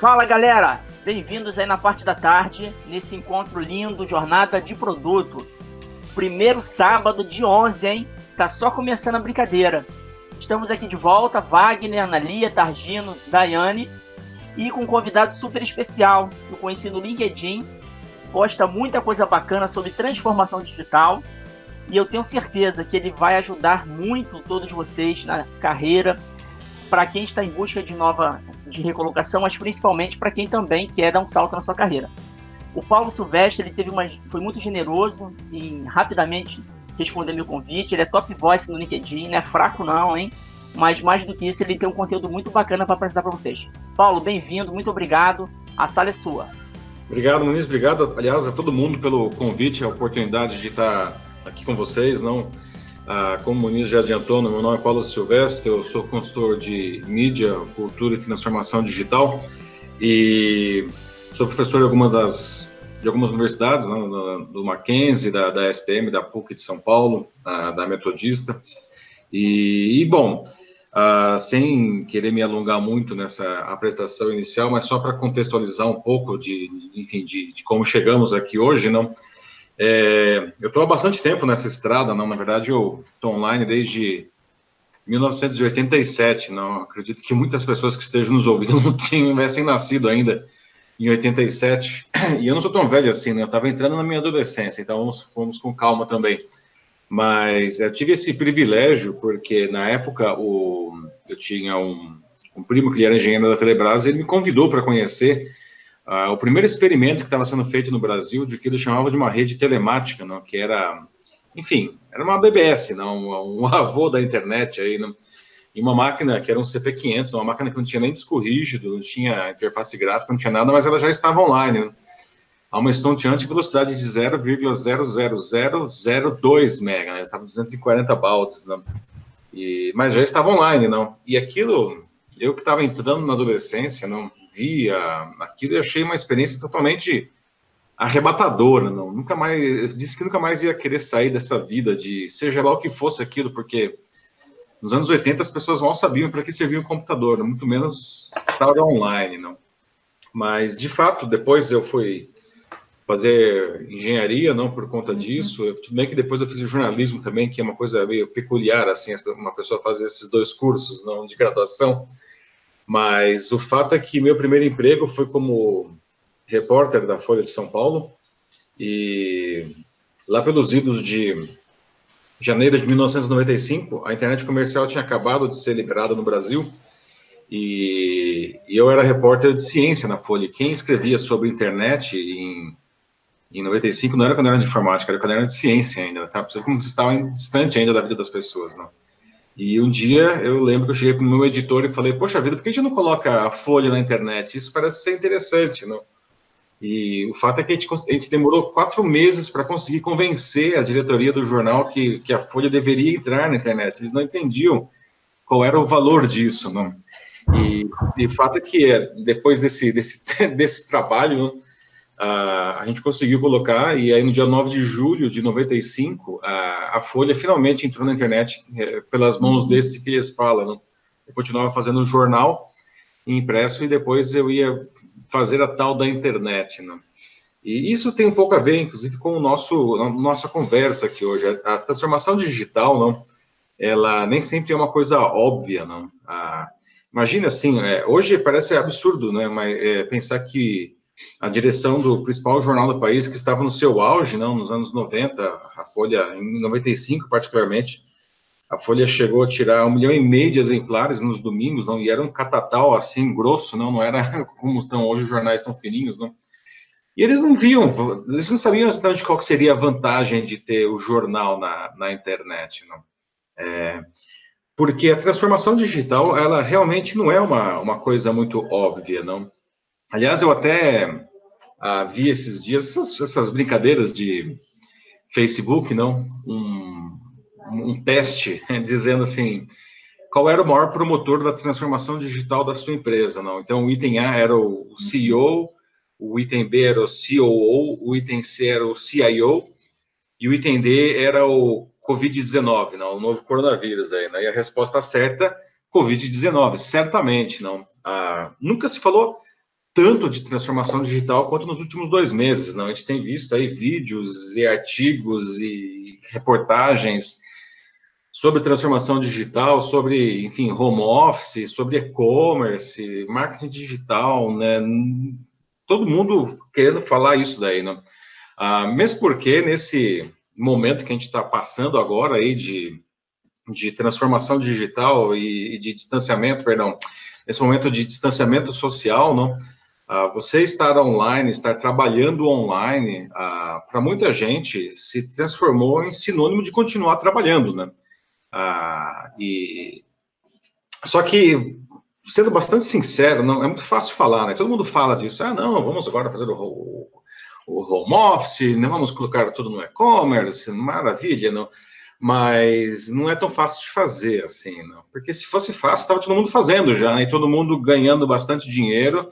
Fala galera, bem-vindos aí na parte da tarde, nesse encontro lindo, Jornada de Produto. Primeiro sábado de 11, hein? Tá só começando a brincadeira. Estamos aqui de volta, Wagner, Analia, Targino, Daiane e com um convidado super especial, que eu conheci no LinkedIn, posta muita coisa bacana sobre transformação digital e eu tenho certeza que ele vai ajudar muito todos vocês na carreira, para quem está em busca de nova de recolocação, mas principalmente para quem também quer dar um salto na sua carreira. O Paulo Silvestre ele teve uma, foi muito generoso e rapidamente respondeu meu convite. Ele é top voice no LinkedIn, não é fraco não, hein? Mas mais do que isso, ele tem um conteúdo muito bacana para apresentar para vocês. Paulo, bem-vindo, muito obrigado. A sala é sua. Obrigado, Muniz. Obrigado, aliás, a todo mundo pelo convite, a oportunidade de estar aqui com vocês. Não, ah, como o Muniz já adiantou, meu nome é Paulo Silvestre, eu sou consultor de mídia, cultura e transformação digital e sou professor de algumas das de algumas universidades, né, do Mackenzie, da, da SPM, da PUC de São Paulo, da, da Metodista. E, e bom, uh, sem querer me alongar muito nessa apresentação inicial, mas só para contextualizar um pouco de, enfim, de, de, como chegamos aqui hoje, não? É, eu estou há bastante tempo nessa estrada, não? Na verdade, eu estou online desde 1987. Não acredito que muitas pessoas que estejam nos ouvindo não tivessem nascido ainda em 87. E eu não sou tão velho assim, né? Eu estava entrando na minha adolescência, então vamos, vamos com calma também. Mas eu tive esse privilégio porque na época o, eu tinha um, um primo que era engenheiro da Telebrás, ele me convidou para conhecer uh, o primeiro experimento que estava sendo feito no Brasil de que ele chamava de uma rede telemática, não, que era, enfim, era uma BBS, não, um, avô da internet aí, não, e uma máquina que era um CP500, uma máquina que não tinha nem disco rígido, não tinha interface gráfica, não tinha nada, mas ela já estava online, né? a uma estonteante velocidade de 0,00002 mega, né? estava 240 bautes, né? E, mas já estava online, não? E aquilo, eu que estava entrando na adolescência, não via aquilo e achei uma experiência totalmente arrebatadora, não? Nunca mais, disse que nunca mais ia querer sair dessa vida de seja lá o que fosse aquilo, porque nos anos 80 as pessoas mal sabiam para que servia um computador, muito menos estar online, não. Mas de fato, depois eu fui fazer engenharia, não por conta uhum. disso. Eu, tudo bem que depois eu fiz jornalismo também, que é uma coisa meio peculiar, assim, uma pessoa fazer esses dois cursos, não de graduação. Mas o fato é que meu primeiro emprego foi como repórter da Folha de São Paulo e lá pelos idos de janeiro de 1995, a internet comercial tinha acabado de ser liberada no Brasil e, e eu era repórter de ciência na Folha. Quem escrevia sobre internet em em 95 não era quando era de informática, era quando era de ciência ainda, tá? Como você estava distante ainda da vida das pessoas, não? E um dia eu lembro que eu cheguei para o meu editor e falei, poxa vida, por que a gente não coloca a folha na internet? Isso parece ser interessante, não? E o fato é que a gente, a gente demorou quatro meses para conseguir convencer a diretoria do jornal que, que a folha deveria entrar na internet. Eles não entendiam qual era o valor disso, não? E, e o fato é que é, depois desse, desse, desse trabalho? A gente conseguiu colocar, e aí no dia 9 de julho de 95, a, a Folha finalmente entrou na internet é, pelas mãos uhum. desse que eles falam. Né? Eu continuava fazendo jornal impresso e depois eu ia fazer a tal da internet. Né? E isso tem um pouco a ver, inclusive, com o nosso a nossa conversa aqui hoje. A, a transformação digital, não, ela nem sempre é uma coisa óbvia, não. A, imagina assim, é, hoje parece absurdo, né? Mas é, pensar que a direção do principal jornal do país, que estava no seu auge, não, nos anos 90, a Folha, em 95 particularmente, a Folha chegou a tirar um milhão e meio de exemplares nos domingos, não, e era um catatal assim, grosso, não, não era como estão hoje os jornais tão fininhos, não. E eles não viam, eles não sabiam exatamente qual seria a vantagem de ter o jornal na, na internet, não. É, porque a transformação digital, ela realmente não é uma, uma coisa muito óbvia, não. Aliás, eu até ah, vi esses dias essas, essas, brincadeiras de Facebook, não? Um, um teste dizendo assim, qual era o maior promotor da transformação digital da sua empresa, não? Então, o item A era o CEO, o item B era o COO, o item C era o CIO e o item D era o COVID-19, não? O novo coronavírus daí, né? E a resposta certa, COVID-19, certamente, não? Ah, nunca se falou tanto de transformação digital quanto nos últimos dois meses. Não? A gente tem visto aí vídeos e artigos e reportagens sobre transformação digital, sobre, enfim, home office, sobre e-commerce, marketing digital, né? Todo mundo querendo falar isso daí, né? Ah, mesmo porque nesse momento que a gente está passando agora aí de, de transformação digital e, e de distanciamento, perdão, nesse momento de distanciamento social, não? Ah, você estar online, estar trabalhando online, ah, para muita gente se transformou em sinônimo de continuar trabalhando, né? Ah, e só que sendo bastante sincero, não é muito fácil falar, né? Todo mundo fala disso. Ah, não, vamos agora fazer o, o home office, não vamos colocar tudo no e-commerce, maravilha, não. Mas não é tão fácil de fazer assim, não. Porque se fosse fácil, estava todo mundo fazendo já, né? e todo mundo ganhando bastante dinheiro.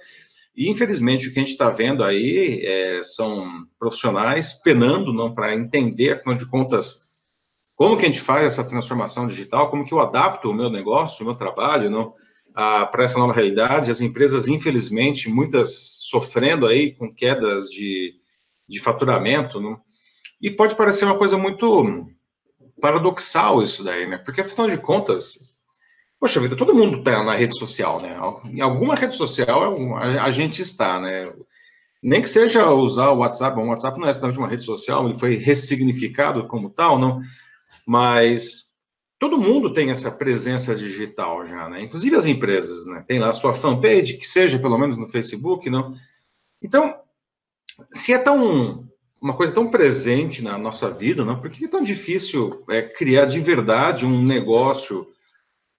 E infelizmente o que a gente está vendo aí é, são profissionais penando, não, para entender, afinal de contas como que a gente faz essa transformação digital? Como que eu adapto o meu negócio, o meu trabalho, não? para essa nova realidade. As empresas, infelizmente, muitas sofrendo aí com quedas de, de faturamento, não? E pode parecer uma coisa muito paradoxal isso daí, né? Porque, afinal de contas, poxa vida, todo mundo está na rede social, né? Em alguma rede social a gente está, né? Nem que seja usar o WhatsApp, o WhatsApp não é exatamente uma rede social, ele foi ressignificado como tal, não? Mas todo mundo tem essa presença digital já, né? Inclusive as empresas, né? Tem lá a sua fanpage, que seja pelo menos no Facebook, não? Então, se é tão uma coisa tão presente na nossa vida, não? Por que é tão difícil é, criar de verdade um negócio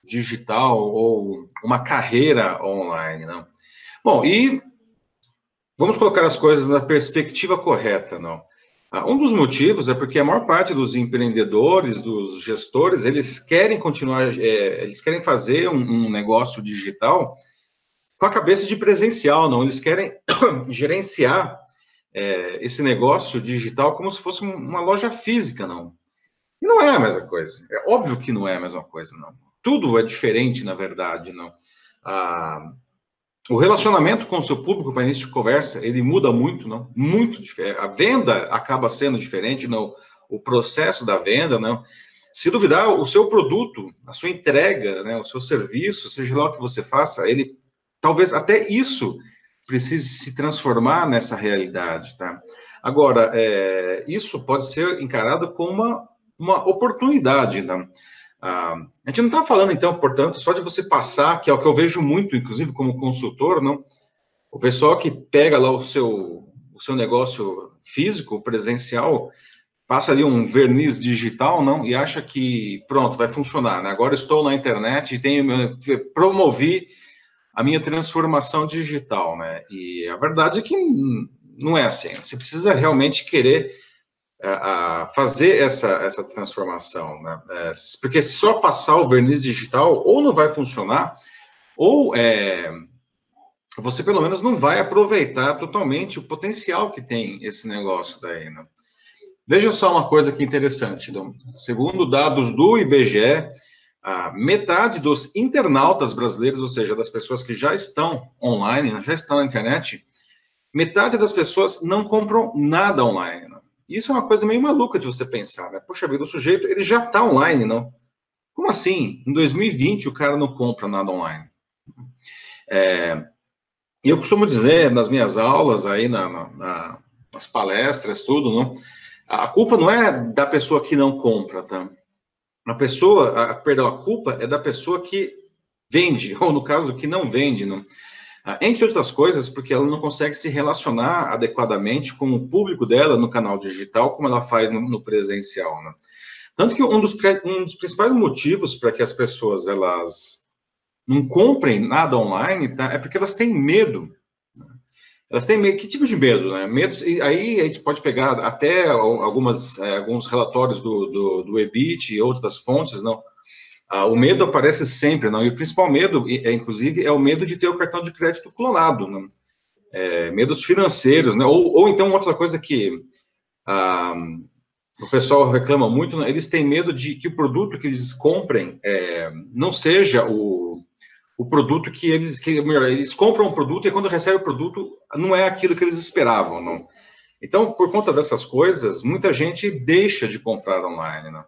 digital ou uma carreira online, não? Bom, e vamos colocar as coisas na perspectiva correta, não? Ah, um dos motivos é porque a maior parte dos empreendedores, dos gestores, eles querem continuar, é, eles querem fazer um, um, negócio digital com a cabeça de presencial, não? Eles querem gerenciar é, esse negócio digital como se fosse uma loja física, não? E não é a mesma coisa. É óbvio que não é a mesma coisa, não. Tudo é diferente, na verdade, não. Ah, o relacionamento com o seu público para início de conversa, ele muda muito, não? Muito diferente. A venda acaba sendo diferente, não? O processo da venda, não? Se duvidar, o seu produto, a sua entrega, né, o seu serviço, seja lá o que você faça, ele talvez até isso precise se transformar nessa realidade, tá? Agora, é, isso pode ser encarado como uma, uma oportunidade, não? Ah, a gente não está falando, então, portanto, só de você passar, que é o que eu vejo muito, inclusive, como consultor, não? O pessoal que pega lá o seu, o seu negócio físico, presencial, passa ali um verniz digital, não? E acha que, pronto, vai funcionar, né? Agora estou na internet e tenho, promovi a minha transformação digital, né? E a verdade é que não é assim. Você precisa realmente querer a fazer essa, essa transformação, né? É, porque só passar o verniz digital ou não vai funcionar, ou é, você pelo menos não vai aproveitar totalmente o potencial que tem esse negócio daí, né? Veja só uma coisa que interessante, então, segundo dados do IBGE, a metade dos internautas brasileiros, ou seja, das pessoas que já estão online, já estão na internet, metade das pessoas não compram nada online. Isso é uma coisa meio maluca de você pensar, né? Poxa vida, o sujeito, ele já está online, não? Como assim? Em 2020 o cara não compra nada online. É, eu costumo dizer nas minhas aulas aí, na, na, nas palestras, tudo, não? A culpa não é da pessoa que não compra, tá? A pessoa, a, perdão, a culpa é da pessoa que vende, ou no caso, que não vende, não? Ah, entre outras coisas, porque ela não consegue se relacionar adequadamente com o público dela no canal digital, como ela faz no, no presencial. Né? Tanto que um dos, um dos principais motivos para que as pessoas elas não comprem nada online tá, é porque elas têm medo. Né? Elas têm medo. Que tipo de medo? Né? Medo, aí a gente pode pegar até algumas, é, alguns relatórios do, do, do EBIT e outras fontes, não? Ah, o medo aparece sempre, não? E o principal medo, é, inclusive, é o medo de ter o cartão de crédito clonado, né? É, medos financeiros, né? Ou, ou então outra coisa que ah, o pessoal reclama muito, né? eles têm medo de que o produto que eles comprem é, não seja o, o produto que eles, que, melhor, eles compram um produto e quando recebem o produto não é aquilo que eles esperavam, não. Então, por conta dessas coisas, muita gente deixa de comprar online, não.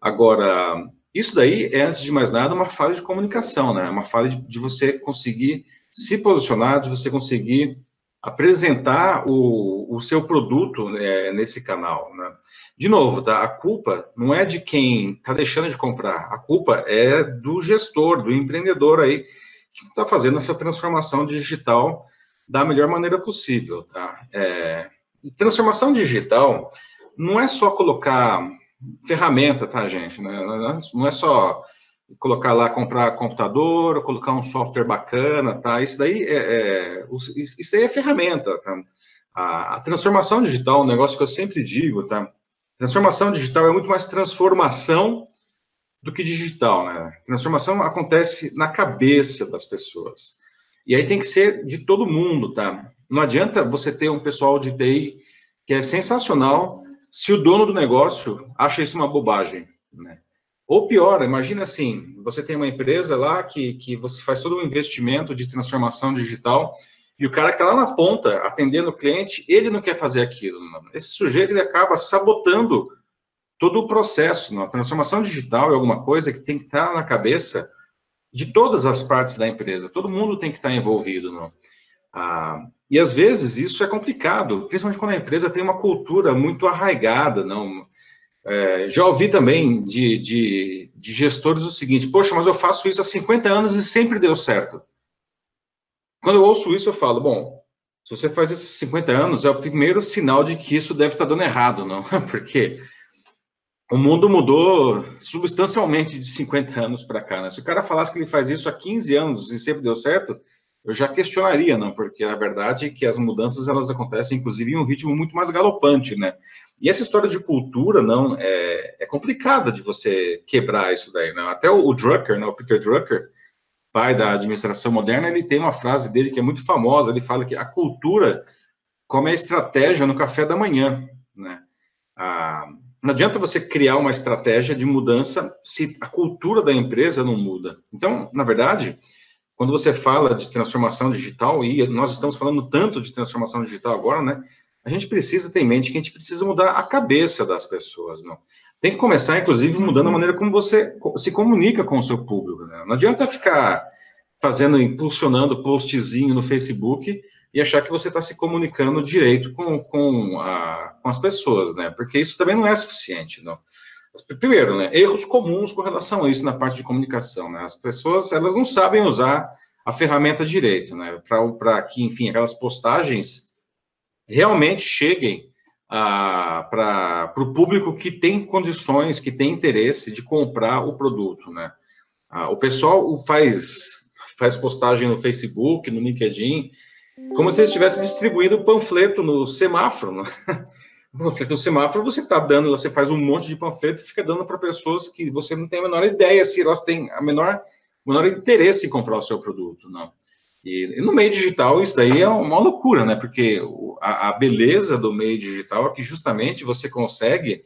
Agora, isso daí é, antes de mais nada, uma falha de comunicação, né? Uma falha de, de você conseguir se posicionar, de você conseguir apresentar o, o seu produto né, nesse canal, né? De novo, tá? A culpa não é de quem está deixando de comprar, a culpa é do gestor, do empreendedor aí que está fazendo essa transformação digital da melhor maneira possível, tá? É, transformação digital não é só colocar ferramenta, tá, gente? Né? Não é só colocar lá, comprar computador, colocar um software bacana, tá? Isso daí é, é isso aí é ferramenta, tá? A, a, transformação digital, um negócio que eu sempre digo, tá? Transformação digital é muito mais transformação do que digital, né? Transformação acontece na cabeça das pessoas. E aí tem que ser de todo mundo, tá? Não adianta você ter um pessoal de TI que é sensacional se o dono do negócio acha isso uma bobagem, né? Ou pior, imagina assim, você tem uma empresa lá que, que você faz todo um investimento de transformação digital e o cara que está lá na ponta, atendendo o cliente, ele não quer fazer aquilo. Não. Esse sujeito ele acaba sabotando todo o processo. Não. A transformação digital é alguma coisa que tem que estar tá na cabeça de todas as partes da empresa. Todo mundo tem que estar tá envolvido. Não. Ah, e às vezes isso é complicado, principalmente quando a empresa tem uma cultura muito arraigada. Não. É, já ouvi também de, de, de, gestores o seguinte: poxa, mas eu faço isso há 50 anos e sempre deu certo. Quando eu ouço isso, eu falo: bom, se você faz isso há 50 anos, é o primeiro sinal de que isso deve estar dando errado, não? Porque o mundo mudou substancialmente de 50 anos para cá. Né? Se o cara falasse que ele faz isso há 15 anos e sempre deu certo, eu já questionaria, não, porque a verdade é que as mudanças elas acontecem, inclusive, em um ritmo muito mais galopante, né? E essa história de cultura, não, é, é complicada de você quebrar isso daí, né? Até o, o Drucker, né, o Peter Drucker, pai da administração moderna, ele tem uma frase dele que é muito famosa, ele fala que a cultura come a estratégia no café da manhã, né? Ah, não adianta você criar uma estratégia de mudança se a cultura da empresa não muda. Então, na verdade, quando você fala de transformação digital, e nós estamos falando tanto de transformação digital agora, né? A gente precisa ter em mente que a gente precisa mudar a cabeça das pessoas, não? Tem que começar, inclusive, mudando a maneira como você se comunica com o seu público, né? Não adianta ficar fazendo, impulsionando postzinho no Facebook e achar que você está se comunicando direito com, com, a, com as pessoas, né? Porque isso também não é suficiente, não. Primeiro, né, erros comuns com relação a isso na parte de comunicação. Né? As pessoas elas não sabem usar a ferramenta direito, né? Para que, enfim, aquelas postagens realmente cheguem para o público que tem condições, que tem interesse de comprar o produto, né? Ah, o pessoal faz, faz postagem no Facebook, no LinkedIn, como se estivesse distribuindo panfleto no semáforo. Né? panfleto no semáforo, você está dando, você faz um monte de panfleto e fica dando para pessoas que você não tem a menor ideia se elas têm a menor, menor interesse em comprar o seu produto, não. E, no meio digital, isso daí é uma loucura, né? Porque a, a beleza do meio digital é que justamente você consegue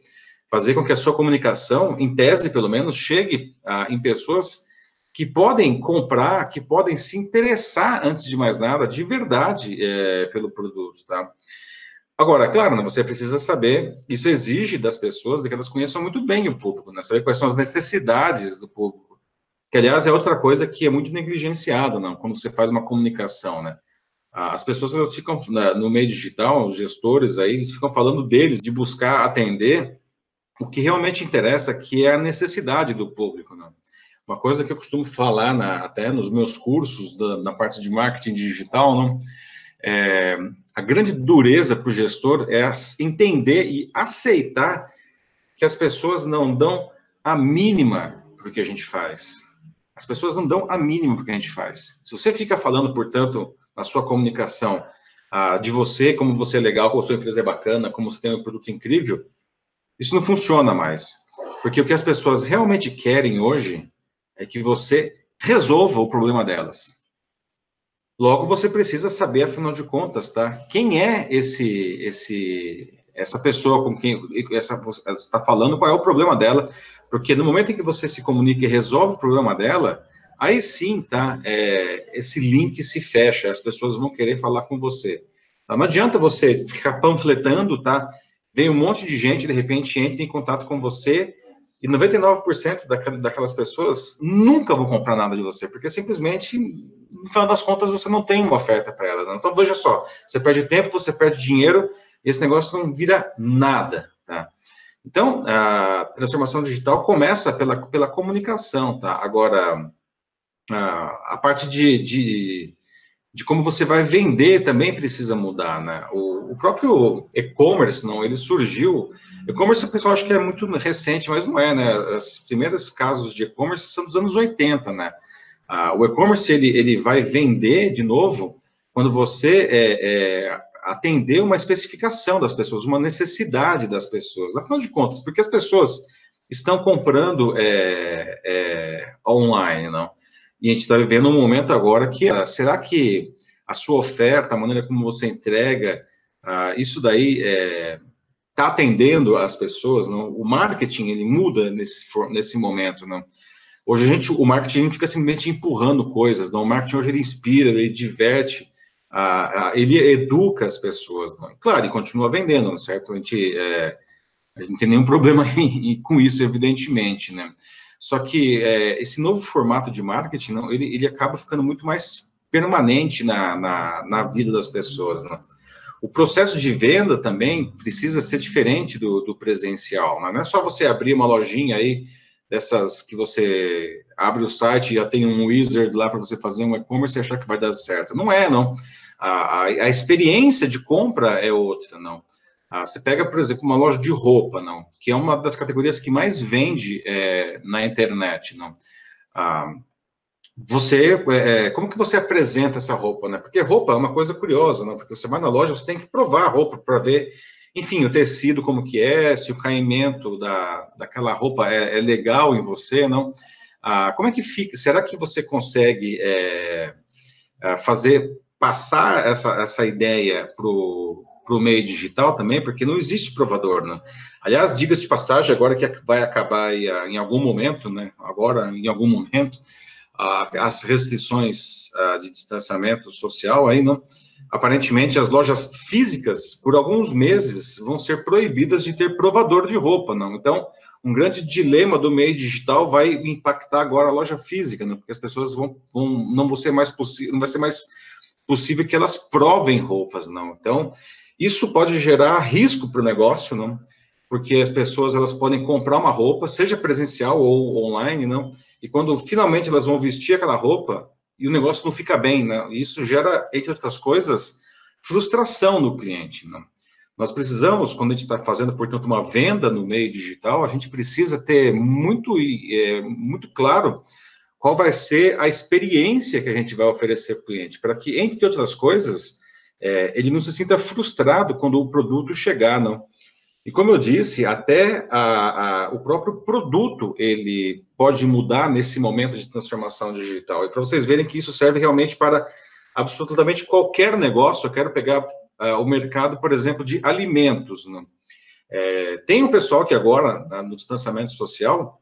fazer com que a sua comunicação, em tese pelo menos, chegue a, em pessoas que podem comprar, que podem se interessar, antes de mais nada, de verdade é, pelo produto, tá? Agora, claro, né, você precisa saber, isso exige das pessoas que elas conheçam muito bem o público, né, saber quais são as necessidades do público, que, aliás, é outra coisa que é muito negligenciada, não, quando você faz uma comunicação, né, as pessoas, elas ficam, né, no meio digital, os gestores aí, eles ficam falando deles, de buscar atender o que realmente interessa, que é a necessidade do público, né. Uma coisa que eu costumo falar na, até nos meus cursos, da, na parte de marketing digital, não, é, a grande dureza para o gestor é entender e aceitar que as pessoas não dão a mínima para o que a gente faz. As pessoas não dão a mínima para o que a gente faz. Se você fica falando, portanto, na sua comunicação, ah, de você, como você é legal, como sua empresa é bacana, como você tem um produto incrível, isso não funciona mais. Porque o que as pessoas realmente querem hoje é que você resolva o problema delas. Logo, você precisa saber, afinal de contas, tá? Quem é esse, esse, essa pessoa com quem essa, você está falando, qual é o problema dela? Porque no momento em que você se comunica e resolve o problema dela, aí sim, tá? É, esse link se fecha, as pessoas vão querer falar com você. Tá? Não adianta você ficar panfletando, tá? Vem um monte de gente, de repente entra em contato com você e 99% daquelas pessoas nunca vão comprar nada de você, porque simplesmente, no final das contas, você não tem uma oferta para ela. Né? Então, veja só, você perde tempo, você perde dinheiro, e esse negócio não vira nada, tá? Então, a transformação digital começa pela, pela comunicação, tá? Agora, a, a parte de, de, de, como você vai vender também precisa mudar, né? O, o próprio e-commerce, não, ele surgiu... E-commerce, o pessoal acha que é muito recente, mas não é, né? Os primeiros casos de e-commerce são dos anos 80, né? Ah, o e-commerce, ele, ele vai vender, de novo, quando você é, é, atender uma especificação das pessoas, uma necessidade das pessoas. Afinal de contas, porque as pessoas estão comprando é, é, online, não? E a gente está vivendo um momento agora que, ah, será que a sua oferta, a maneira como você entrega, ah, isso daí está é, tá atendendo as pessoas, não? O marketing, ele muda nesse, nesse momento, não? Hoje a gente, o marketing fica simplesmente empurrando coisas, não? O marketing hoje ele inspira, ele diverte, ele educa as pessoas. Não? Claro, e continua vendendo, certo? A gente, é, a gente não tem nenhum problema em, com isso, evidentemente, né? Só que é, esse novo formato de marketing, não, ele, ele acaba ficando muito mais permanente na, na, na vida das pessoas, né? O processo de venda também precisa ser diferente do, do presencial, né? não é só você abrir uma lojinha aí, dessas que você abre o site e já tem um wizard lá para você fazer um e-commerce e achar que vai dar certo. Não é, não a, a, a experiência de compra é outra, não. Ah, você pega, por exemplo, uma loja de roupa, não, que é uma das categorias que mais vende é, na internet, não. Ah, você, é, como que você apresenta essa roupa, né? Porque roupa é uma coisa curiosa, não? Porque você vai na loja, você tem que provar a roupa para ver, enfim, o tecido como que é, se o caimento da, daquela roupa é, é legal em você, não? Ah, como é que fica? Será que você consegue é, é fazer passar essa, essa ideia para o meio digital também, porque não existe provador, né? Aliás, diga de passagem, agora que vai acabar ah, em algum momento, né? Agora, em algum momento, as restrições de distanciamento social aí, não? Aparentemente, as lojas físicas, por alguns meses, vão ser proibidas de ter provador de roupa, não? Então, um grande dilema do meio digital vai impactar agora a loja física, né? Porque as pessoas vão, vão não vão ser mais possível, não vai ser mais possível que elas provem roupas, não. Então, isso pode gerar risco para o negócio, não? Porque as pessoas elas podem comprar uma roupa, seja presencial ou online, não? E quando finalmente elas vão vestir aquela roupa e o negócio não fica bem, não? Isso gera, entre outras coisas, frustração no cliente, não? Nós precisamos, quando a gente está fazendo, portanto, uma venda no meio digital, a gente precisa ter muito, é, muito claro qual vai ser a experiência que a gente vai oferecer para o cliente, para que, entre outras coisas, é, ele não se sinta frustrado quando o produto chegar, não. E como eu disse, até a, a, o próprio produto ele pode mudar nesse momento de transformação digital. E para vocês verem que isso serve realmente para absolutamente qualquer negócio, eu quero pegar uh, o mercado, por exemplo, de alimentos. Né? É, tem um pessoal que agora, no distanciamento social,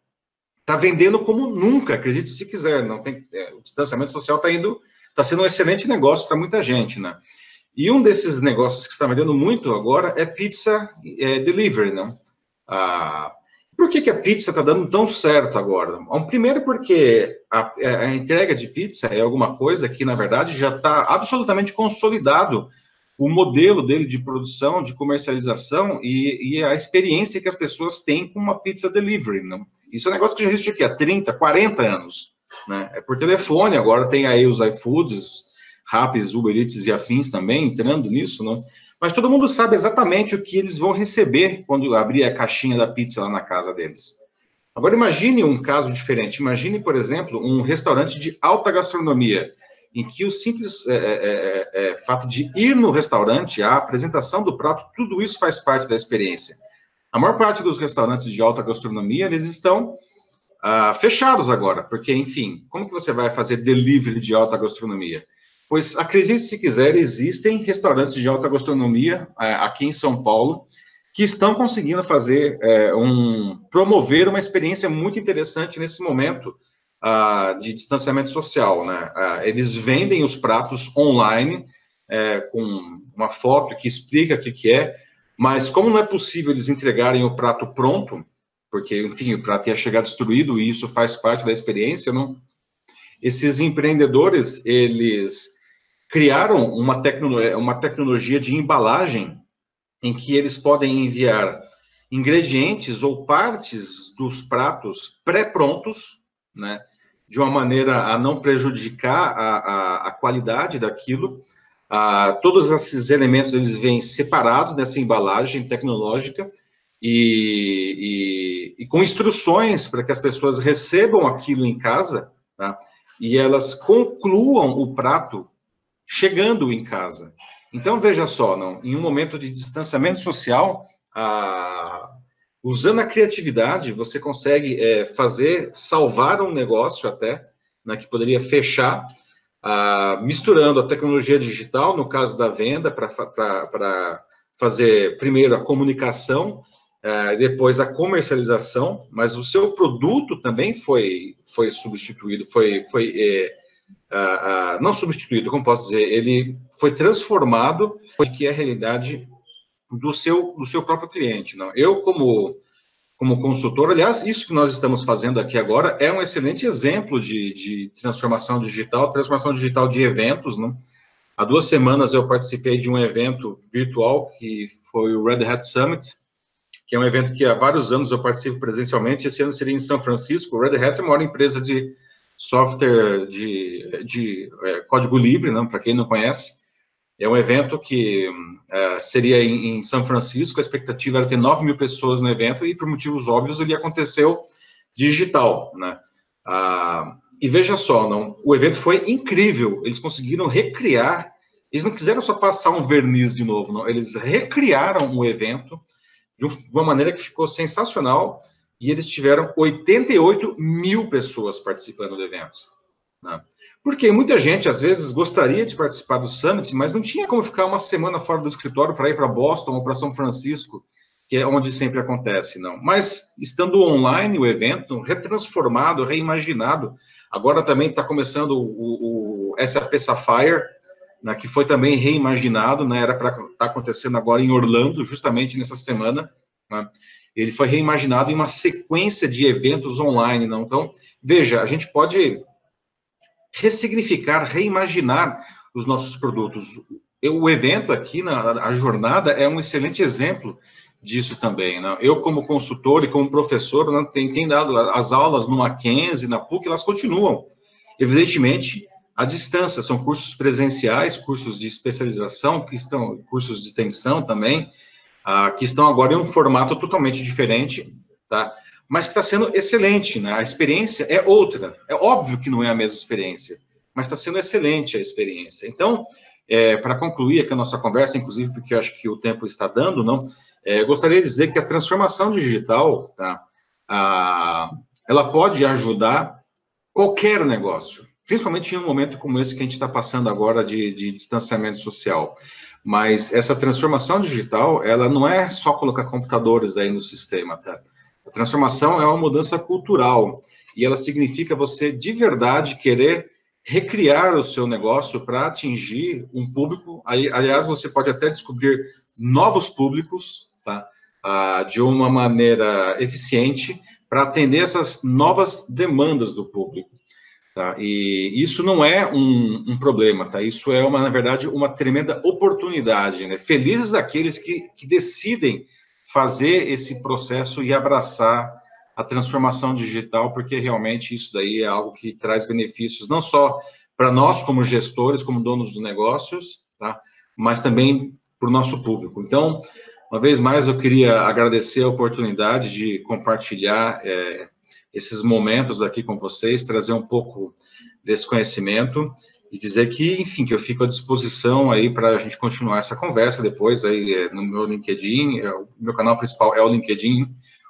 está vendendo como nunca, acredite se quiser. Não tem, é, o distanciamento social está indo, está sendo um excelente negócio para muita gente, né? E um desses negócios que está vendendo muito agora é pizza é, delivery, não? Ah, por que, que a pizza está dando tão certo agora? Bom, primeiro porque a, a, entrega de pizza é alguma coisa que, na verdade, já está absolutamente consolidado o modelo dele de produção, de comercialização e, e, a experiência que as pessoas têm com uma pizza delivery. Não? Isso é um negócio que já existe aqui há 30, 40 anos. Né? É por telefone, agora tem aí os iFoods, Rapids, Uber Eats e afins também entrando nisso, não? mas todo mundo sabe exatamente o que eles vão receber quando abrir a caixinha da pizza lá na casa deles. Agora imagine um caso diferente. Imagine, por exemplo, um restaurante de alta gastronomia em que o simples é é, é, é, é, fato de ir no restaurante, a apresentação do prato, tudo isso faz parte da experiência. A maior parte dos restaurantes de alta gastronomia, eles estão ah, fechados agora, porque, enfim, como que você vai fazer delivery de alta gastronomia? Pois, acredite se quiser, existem restaurantes de alta gastronomia é, aqui em São Paulo que estão conseguindo fazer um promover uma experiência muito interessante nesse momento ah, de distanciamento social, né? Ah, eles vendem os pratos online é, com uma foto que explica o que, que é, mas como não é possível eles entregarem o prato pronto, porque, enfim, o prato ia chegar destruído e isso faz parte da experiência, não? Esses empreendedores, eles criaram uma, tecno uma tecnologia de embalagem em que eles podem enviar ingredientes ou partes dos pratos pré-prontos, né, de uma maneira a não prejudicar a, a, a qualidade daquilo. Ah, todos esses elementos eles vêm separados dessa embalagem tecnológica e, e, e com instruções para que as pessoas recebam aquilo em casa tá? e elas concluam o prato chegando em casa. Então, veja só, não, em um momento de distanciamento social, a, usando a criatividade, você consegue é, fazer, salvar um negócio até, né, que poderia fechar, a, misturando a tecnologia digital, no caso da venda, para fazer primeiro a comunicação, é, depois a comercialização, mas o seu produto também foi, foi substituído, foi, foi é, não substituído, como posso dizer, ele foi transformado, que é a realidade do seu, do seu próprio cliente. Não? Eu, como, como consultor, aliás, isso que nós estamos fazendo aqui agora é um excelente exemplo de, de transformação digital, transformação digital de eventos. Não? Há duas semanas eu participei de um evento virtual que foi o Red Hat Summit, que é um evento que há vários anos eu participo presencialmente. Esse ano seria em São Francisco. O Red Hat é a maior empresa de software de, de é, código livre, né, para quem não conhece. É um evento que é, seria em, em, São Francisco, a expectativa era ter 9 mil pessoas no evento, e por motivos óbvios ele aconteceu digital, né? Ah, e veja só, não, o evento foi incrível, eles conseguiram recriar, eles não quiseram só passar um verniz de novo, não, eles recriaram o evento de uma maneira que ficou sensacional, e eles tiveram 88 mil pessoas participando do evento. Né? Porque muita gente, às vezes, gostaria de participar do Summit, mas não tinha como ficar uma semana fora do escritório para ir para Boston ou para São Francisco, que é onde sempre acontece, não. Mas, estando online o evento, retransformado, reimaginado, agora também está começando o, o, SAP Sapphire, né, que foi também reimaginado, né, era para estar tá acontecendo agora em Orlando, justamente nessa semana, né, ele foi reimaginado em uma sequência de eventos online, não? Então, veja, a gente pode ressignificar, reimaginar os nossos produtos. O evento aqui, na, a jornada, é um excelente exemplo disso também. Né? Eu, como consultor e como professor, né, tenho, tenho dado as aulas no Mackenzie, na PUC, elas continuam. Evidentemente, à distância, são cursos presenciais, cursos de especialização, que estão, cursos de extensão também, ah, que estão agora em um formato totalmente diferente, tá? Mas que está sendo excelente, né? A experiência é outra. É óbvio que não é a mesma experiência, mas está sendo excelente a experiência. Então, é, para concluir aqui a nossa conversa, inclusive porque eu acho que o tempo está dando, não? É, gostaria de dizer que a transformação digital, tá? Ah, ela pode ajudar qualquer negócio, principalmente em um momento como esse que a gente está passando agora de, de distanciamento social. Mas essa transformação digital, ela não é só colocar computadores aí no sistema, tá? A transformação é uma mudança cultural e ela significa você de verdade querer recriar o seu negócio para atingir um público. Aliás, você pode até descobrir novos públicos, tá? Ah, de uma maneira eficiente para atender essas novas demandas do público. Tá? E isso não é um, um, problema, tá? Isso é, uma, na verdade, uma tremenda oportunidade. Né? Felizes aqueles que, que decidem fazer esse processo e abraçar a transformação digital, porque realmente isso daí é algo que traz benefícios não só para nós como gestores, como donos dos negócios, tá? Mas também para o nosso público. Então, uma vez mais, eu queria agradecer a oportunidade de compartilhar é, esses momentos aqui com vocês, trazer um pouco desse conhecimento e dizer que, enfim, que eu fico à disposição aí para a gente continuar essa conversa depois aí é, no meu LinkedIn, é, o meu canal principal é o LinkedIn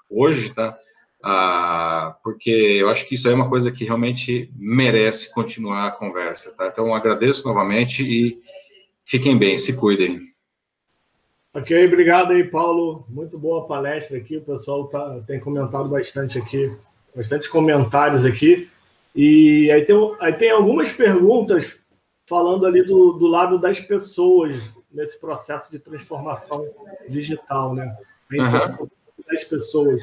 hoje, tá? Ah, porque eu acho que isso é uma coisa que realmente merece continuar a conversa, tá? Então, agradeço novamente e fiquem bem, se cuidem. Ok, obrigado aí, Paulo. Muito boa palestra aqui. O pessoal tá, tem comentado bastante aqui bastante comentários aqui. E aí tem, aí tem algumas perguntas falando ali do, do lado das pessoas nesse processo de transformação digital, né? uhum. das pessoas.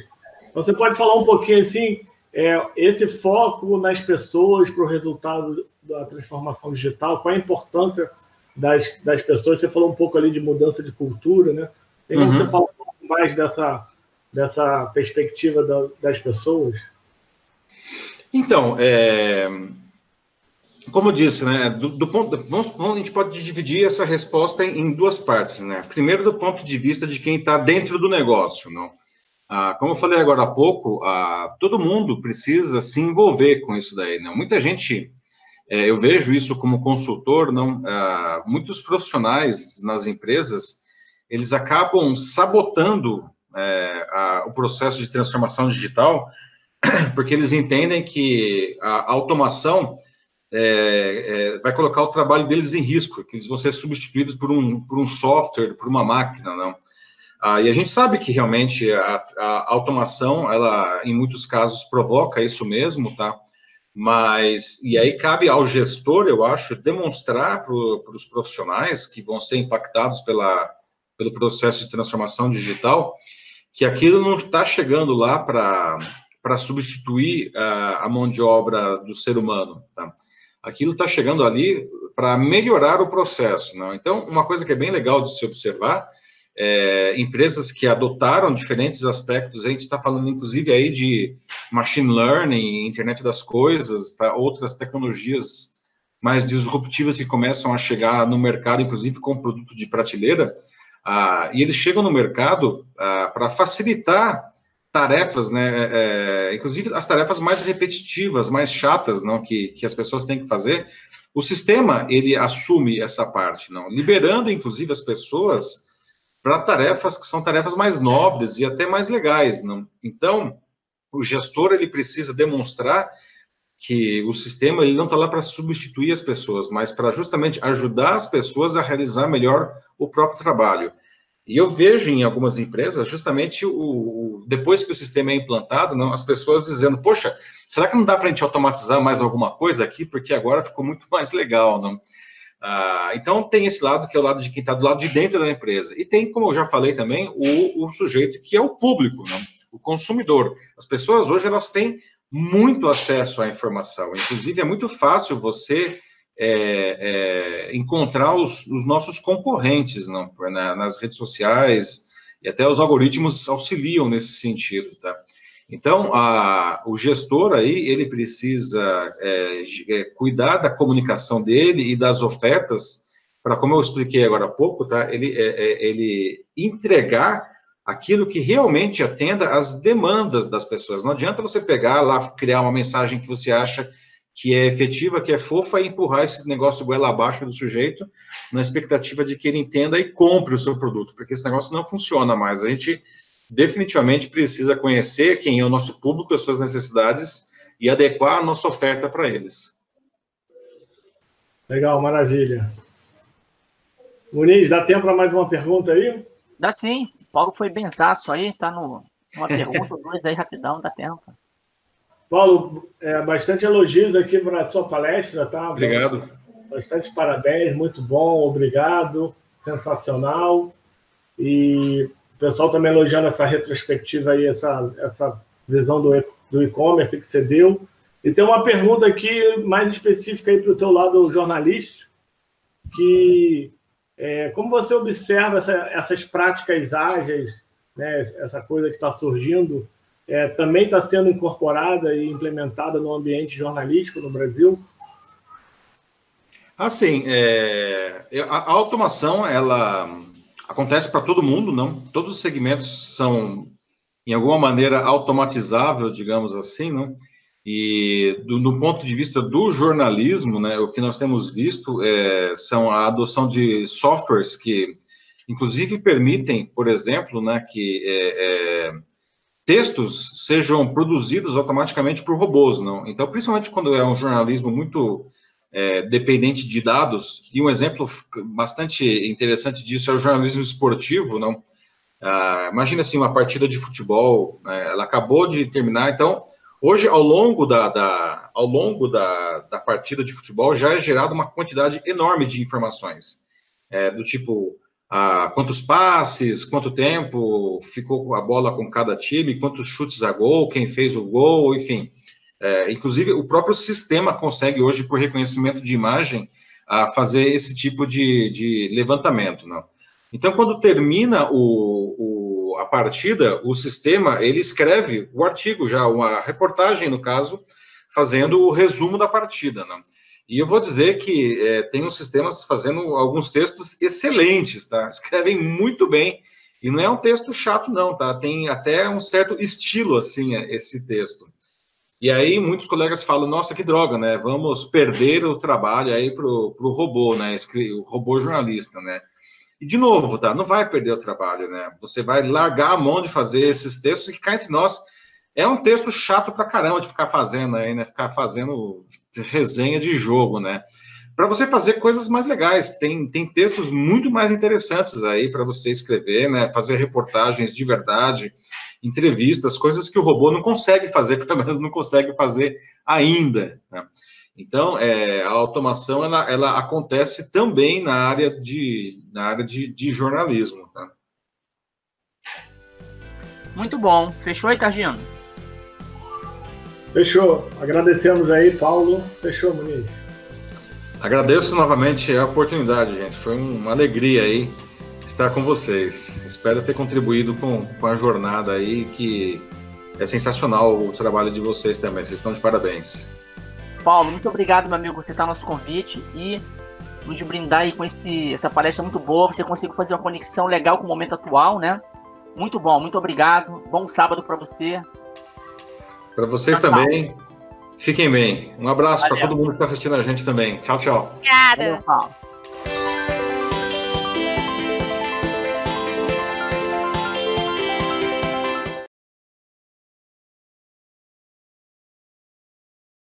Então, você pode falar um pouquinho assim, é, esse foco nas pessoas para o resultado da transformação digital, qual a importância das, das pessoas? Você falou um pouco ali de mudança de cultura, né? Tem como uhum. você falar um pouco mais dessa, dessa perspectiva da, das pessoas? Então, é, como eu disse, né, do, do ponto, vamos, vamos, a gente pode dividir essa resposta em, em, duas partes, né? Primeiro, do ponto de vista de quem está dentro do negócio, não? Ah, como eu falei agora há pouco, ah, todo mundo precisa se envolver com isso daí, né? Muita gente, é, eu vejo isso como consultor, não? Ah, muitos profissionais nas empresas, eles acabam sabotando é, a, o processo de transformação digital, porque eles entendem que a automação é, é, vai colocar o trabalho deles em risco, que eles vão ser substituídos por um, por um software, por uma máquina, não. Ah, e a gente sabe que realmente a, a, automação, ela em muitos casos provoca isso mesmo, tá? Mas, e aí cabe ao gestor, eu acho, demonstrar para os profissionais que vão ser impactados pela, pelo processo de transformação digital que aquilo não está chegando lá para substituir a, a mão de obra do ser humano, tá? aquilo está chegando ali para melhorar o processo. Não? Então, uma coisa que é bem legal de se observar, é, empresas que adotaram diferentes aspectos, a gente está falando inclusive aí de machine learning, internet das coisas, tá? outras tecnologias mais disruptivas que começam a chegar no mercado, inclusive com produto de prateleira, ah, e eles chegam no mercado ah, para facilitar tarefas, né, é, é, inclusive as tarefas mais repetitivas, mais chatas, não, que, que as pessoas têm que fazer, o sistema, ele assume essa parte, não, liberando, inclusive, as pessoas para tarefas que são tarefas mais nobres e até mais legais, não. Então, o gestor, ele precisa demonstrar que o sistema, ele não está lá para substituir as pessoas, mas para justamente ajudar as pessoas a realizar melhor o próprio trabalho. E eu vejo em algumas empresas justamente o, o, depois que o sistema é implantado, não, as pessoas dizendo, poxa, será que não dá para a gente automatizar mais alguma coisa aqui? Porque agora ficou muito mais legal, não? Ah, então tem esse lado que é o lado de quem está do lado de dentro da empresa. E tem, como eu já falei também, o, o sujeito que é o público, não? o consumidor. As pessoas hoje elas têm muito acesso à informação. Inclusive, é muito fácil você é, é, encontrar os, os, nossos concorrentes não, na, nas redes sociais e até os algoritmos auxiliam nesse sentido, tá? Então, a, o gestor aí, ele precisa é, é cuidar da comunicação dele e das ofertas para, como eu expliquei agora há pouco, tá? Ele, é, é, ele entregar aquilo que realmente atenda às demandas das pessoas. Não adianta você pegar lá, criar uma mensagem que você acha que é efetiva, que é fofa, e empurrar esse negócio goela abaixo do sujeito, na expectativa de que ele entenda e compre o seu produto, porque esse negócio não funciona mais. A gente definitivamente precisa conhecer quem é o nosso público, as suas necessidades e adequar a nossa oferta para eles. Legal, maravilha. Muniz, dá tempo para mais uma pergunta aí? Dá sim. Paulo foi benzaço aí, tá no, uma pergunta, dois aí rapidão, dá tempo. Paulo, é, bastante elogios aqui para a sua palestra, tá? Obrigado. Bastante parabéns, muito bom, obrigado, sensacional. E o pessoal também elogiando essa retrospectiva aí, essa, essa visão do, do e-commerce que você deu. E tem uma pergunta aqui mais específica aí para o teu lado jornalístico, que é, como você observa essa, essas práticas ágeis, né, essa coisa que está surgindo é, também está sendo incorporada e implementada no ambiente jornalístico no Brasil? Assim, é, a, a, automação ela acontece para todo mundo, não? Todos os segmentos são em alguma maneira automatizável, digamos assim, não? E do, do, ponto de vista do jornalismo, né, o que nós temos visto é, são a adoção de softwares que, inclusive, permitem, por exemplo, né, que é, é, textos sejam produzidos automaticamente por robôs, não? Então, principalmente quando é um jornalismo muito é, dependente de dados, e um exemplo bastante interessante disso é o jornalismo esportivo, não? Ah, imagina assim, uma partida de futebol, é, ela acabou de terminar, então Hoje, ao longo da, da ao longo da, da partida de futebol, já é gerada uma quantidade enorme de informações, é, do tipo ah, quantos passes, quanto tempo ficou a bola com cada time, quantos chutes a gol, quem fez o gol, enfim. É, inclusive, o próprio sistema consegue hoje, por reconhecimento de imagem, a fazer esse tipo de, de levantamento. Não? Então, quando termina o, o, a partida, o sistema ele escreve o artigo já, uma reportagem, no caso, fazendo o resumo da partida. Não? E eu vou dizer que é, tem uns sistemas fazendo alguns textos excelentes, tá? Escrevem muito bem. E não é um texto chato, não, tá? Tem até um certo estilo, assim, é, esse texto. E aí muitos colegas falam, nossa, que droga, né? Vamos perder o trabalho aí pro, pro robô, né? O robô jornalista, né? E de novo, tá? Não vai perder o trabalho, né? Você vai largar a mão de fazer esses textos que cá entre nós é um texto chato pra caramba de ficar fazendo aí, né? Ficar fazendo resenha de jogo, né? Para você fazer coisas mais legais, tem, tem textos muito mais interessantes aí para você escrever, né? Fazer reportagens de verdade, entrevistas, coisas que o robô não consegue fazer, pelo menos não consegue fazer ainda. Né? Então, é, a automação ela, ela acontece também na área de, na área de, de jornalismo. Tá? Muito bom. Fechou aí, Targino? Fechou. Agradecemos aí, Paulo. Fechou, Muniz. Agradeço novamente a oportunidade, gente. Foi uma alegria aí estar com vocês. Espero ter contribuído com, com a jornada aí, que é sensacional o trabalho de vocês também. Vocês estão de parabéns. Paulo, muito obrigado, meu amigo, por aceitar nosso convite e nos brindar aí com esse, essa palestra muito boa. Você conseguiu fazer uma conexão legal com o momento atual, né? Muito bom, muito obrigado. Bom sábado para você. Para vocês tchau, também. Tchau. Fiquem bem. Um abraço para todo mundo que está assistindo a gente também. Tchau, tchau. Obrigada. Valeu,